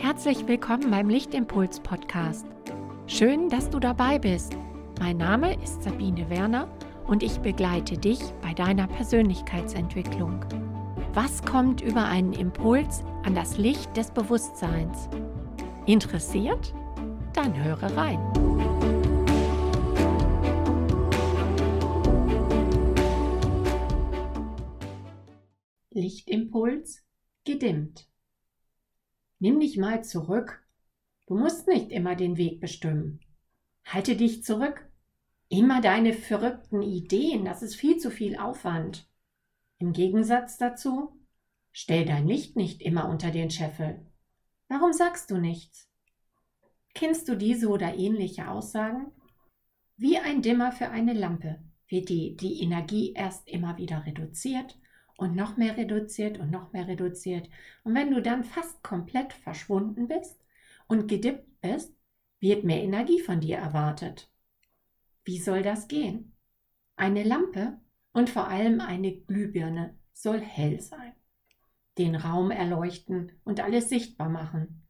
Herzlich willkommen beim Lichtimpuls Podcast. Schön, dass du dabei bist. Mein Name ist Sabine Werner und ich begleite dich bei deiner Persönlichkeitsentwicklung. Was kommt über einen Impuls an das Licht des Bewusstseins? Interessiert? Dann höre rein. Lichtimpuls gedimmt. Nimm dich mal zurück. Du musst nicht immer den Weg bestimmen. Halte dich zurück. Immer deine verrückten Ideen, das ist viel zu viel Aufwand. Im Gegensatz dazu, stell dein Licht nicht immer unter den Scheffel. Warum sagst du nichts? Kennst du diese oder ähnliche Aussagen? Wie ein Dimmer für eine Lampe wird die, die Energie erst immer wieder reduziert und noch mehr reduziert und noch mehr reduziert. Und wenn du dann fast komplett verschwunden bist und gedippt bist, wird mehr Energie von dir erwartet. Wie soll das gehen? Eine Lampe und vor allem eine Glühbirne soll hell sein, den Raum erleuchten und alles sichtbar machen.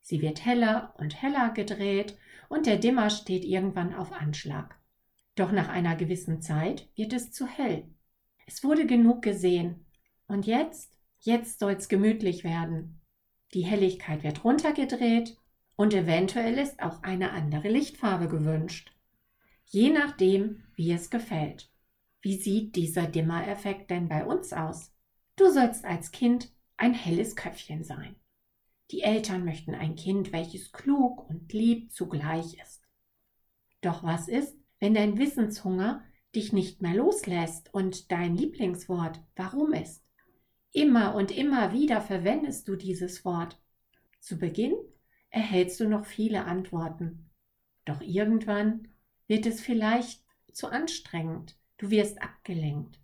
Sie wird heller und heller gedreht und der Dimmer steht irgendwann auf Anschlag. Doch nach einer gewissen Zeit wird es zu hell es wurde genug gesehen. Und jetzt, jetzt soll's gemütlich werden. Die Helligkeit wird runtergedreht und eventuell ist auch eine andere Lichtfarbe gewünscht. Je nachdem, wie es gefällt. Wie sieht dieser Dimmer-Effekt denn bei uns aus? Du sollst als Kind ein helles Köpfchen sein. Die Eltern möchten ein Kind, welches klug und lieb zugleich ist. Doch was ist, wenn dein Wissenshunger dich nicht mehr loslässt und dein Lieblingswort warum ist. Immer und immer wieder verwendest du dieses Wort. Zu Beginn erhältst du noch viele Antworten. Doch irgendwann wird es vielleicht zu anstrengend. Du wirst abgelenkt,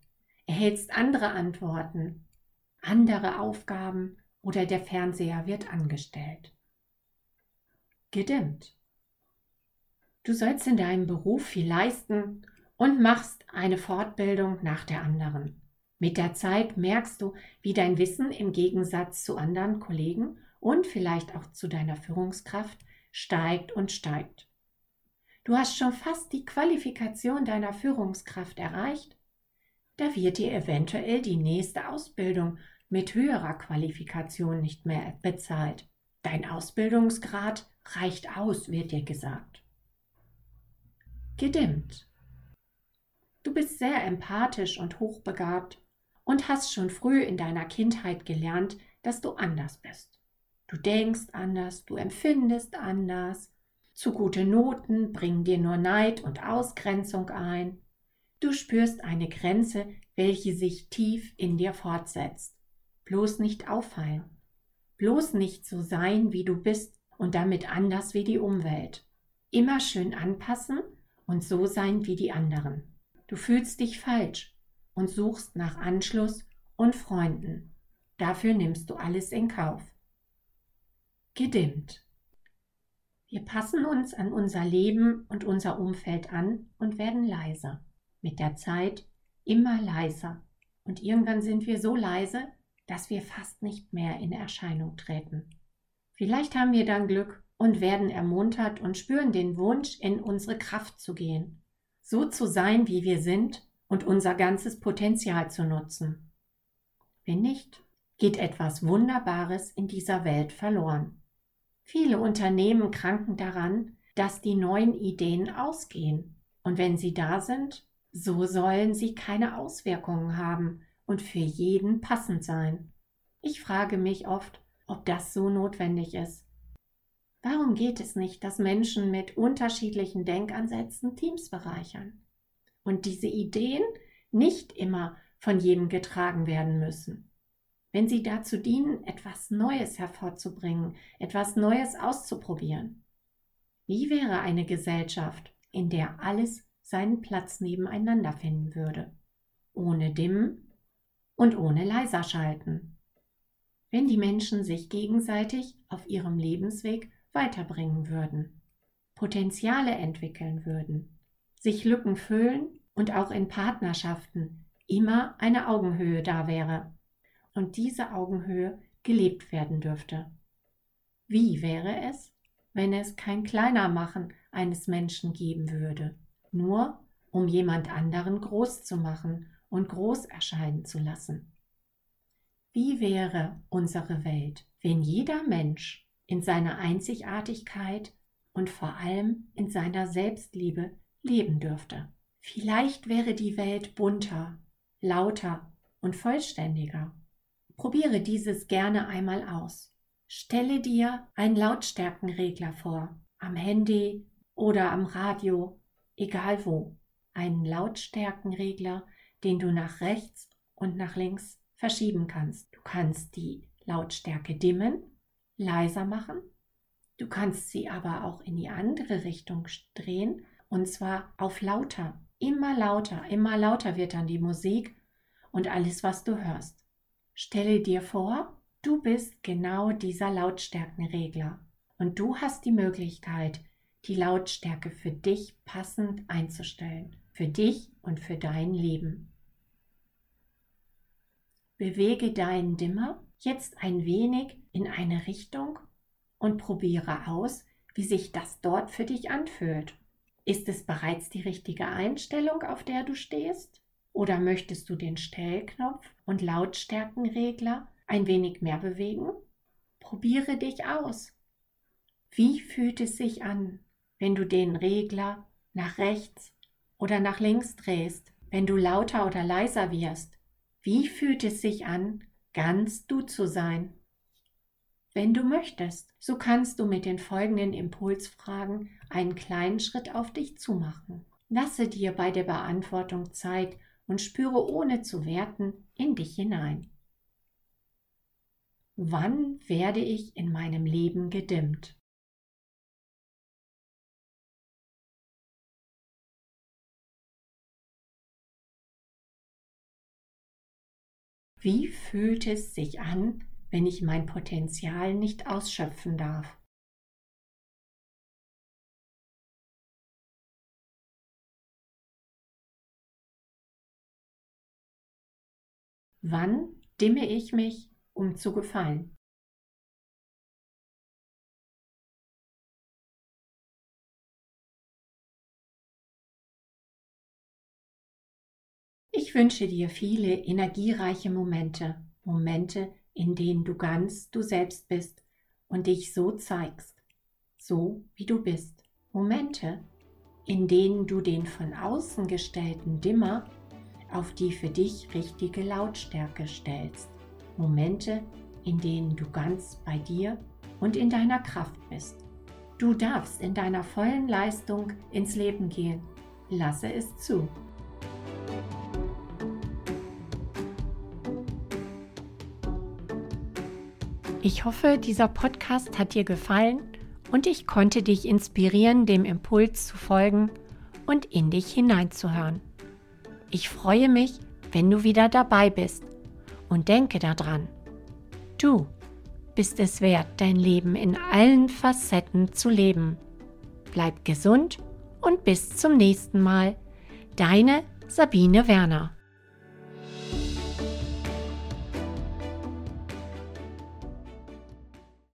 erhältst andere Antworten, andere Aufgaben oder der Fernseher wird angestellt. Gedimmt. Du sollst in deinem Beruf viel leisten und machst eine Fortbildung nach der anderen. Mit der Zeit merkst du, wie dein Wissen im Gegensatz zu anderen Kollegen und vielleicht auch zu deiner Führungskraft steigt und steigt. Du hast schon fast die Qualifikation deiner Führungskraft erreicht. Da wird dir eventuell die nächste Ausbildung mit höherer Qualifikation nicht mehr bezahlt. Dein Ausbildungsgrad reicht aus, wird dir gesagt. Gedimmt. Du bist sehr empathisch und hochbegabt und hast schon früh in deiner Kindheit gelernt, dass du anders bist. Du denkst anders, du empfindest anders. Zu gute Noten bringen dir nur Neid und Ausgrenzung ein. Du spürst eine Grenze, welche sich tief in dir fortsetzt. Bloß nicht auffallen. Bloß nicht so sein, wie du bist und damit anders wie die Umwelt. Immer schön anpassen und so sein wie die anderen. Du fühlst dich falsch und suchst nach Anschluss und Freunden. Dafür nimmst du alles in Kauf. Gedimmt. Wir passen uns an unser Leben und unser Umfeld an und werden leiser. Mit der Zeit immer leiser. Und irgendwann sind wir so leise, dass wir fast nicht mehr in Erscheinung treten. Vielleicht haben wir dann Glück und werden ermuntert und spüren den Wunsch, in unsere Kraft zu gehen so zu sein, wie wir sind und unser ganzes Potenzial zu nutzen. Wenn nicht, geht etwas Wunderbares in dieser Welt verloren. Viele Unternehmen kranken daran, dass die neuen Ideen ausgehen. Und wenn sie da sind, so sollen sie keine Auswirkungen haben und für jeden passend sein. Ich frage mich oft, ob das so notwendig ist. Warum geht es nicht, dass Menschen mit unterschiedlichen Denkansätzen Teams bereichern und diese Ideen nicht immer von jedem getragen werden müssen? Wenn sie dazu dienen, etwas Neues hervorzubringen, etwas Neues auszuprobieren. Wie wäre eine Gesellschaft, in der alles seinen Platz nebeneinander finden würde? Ohne Dimmen und ohne leiser schalten. Wenn die Menschen sich gegenseitig auf ihrem Lebensweg weiterbringen würden, Potenziale entwickeln würden, sich Lücken füllen und auch in Partnerschaften immer eine Augenhöhe da wäre und diese Augenhöhe gelebt werden dürfte. Wie wäre es, wenn es kein Kleinermachen eines Menschen geben würde, nur um jemand anderen groß zu machen und groß erscheinen zu lassen? Wie wäre unsere Welt, wenn jeder Mensch in seiner Einzigartigkeit und vor allem in seiner Selbstliebe leben dürfte? Vielleicht wäre die Welt bunter, lauter und vollständiger. Probiere dieses gerne einmal aus. Stelle dir einen Lautstärkenregler vor, am Handy oder am Radio, egal wo. Einen Lautstärkenregler, den du nach rechts und nach links verschieben kannst. Du kannst die Lautstärke dimmen, leiser machen. Du kannst sie aber auch in die andere Richtung drehen und zwar auf lauter. Immer lauter, immer lauter wird dann die Musik und alles, was du hörst. Stelle dir vor, du bist genau dieser Lautstärkenregler und du hast die Möglichkeit, die Lautstärke für dich passend einzustellen, für dich und für dein Leben. Bewege deinen Dimmer jetzt ein wenig in eine Richtung und probiere aus, wie sich das dort für dich anfühlt. Ist es bereits die richtige Einstellung, auf der du stehst? Oder möchtest du den Stellknopf und Lautstärkenregler ein wenig mehr bewegen? Probiere dich aus. Wie fühlt es sich an, wenn du den Regler nach rechts oder nach links drehst, wenn du lauter oder leiser wirst? Wie fühlt es sich an, ganz du zu sein? Wenn du möchtest, so kannst du mit den folgenden Impulsfragen einen kleinen Schritt auf dich zumachen. Lasse dir bei der Beantwortung Zeit und spüre ohne zu werten in dich hinein. Wann werde ich in meinem Leben gedimmt? Wie fühlt es sich an, wenn ich mein Potenzial nicht ausschöpfen darf. Wann dimme ich mich, um zu gefallen? Ich wünsche dir viele energiereiche Momente, Momente, in denen du ganz du selbst bist und dich so zeigst, so wie du bist. Momente, in denen du den von außen gestellten Dimmer auf die für dich richtige Lautstärke stellst. Momente, in denen du ganz bei dir und in deiner Kraft bist. Du darfst in deiner vollen Leistung ins Leben gehen. Lasse es zu. Ich hoffe, dieser Podcast hat dir gefallen und ich konnte dich inspirieren, dem Impuls zu folgen und in dich hineinzuhören. Ich freue mich, wenn du wieder dabei bist und denke daran, du bist es wert, dein Leben in allen Facetten zu leben. Bleib gesund und bis zum nächsten Mal. Deine Sabine Werner.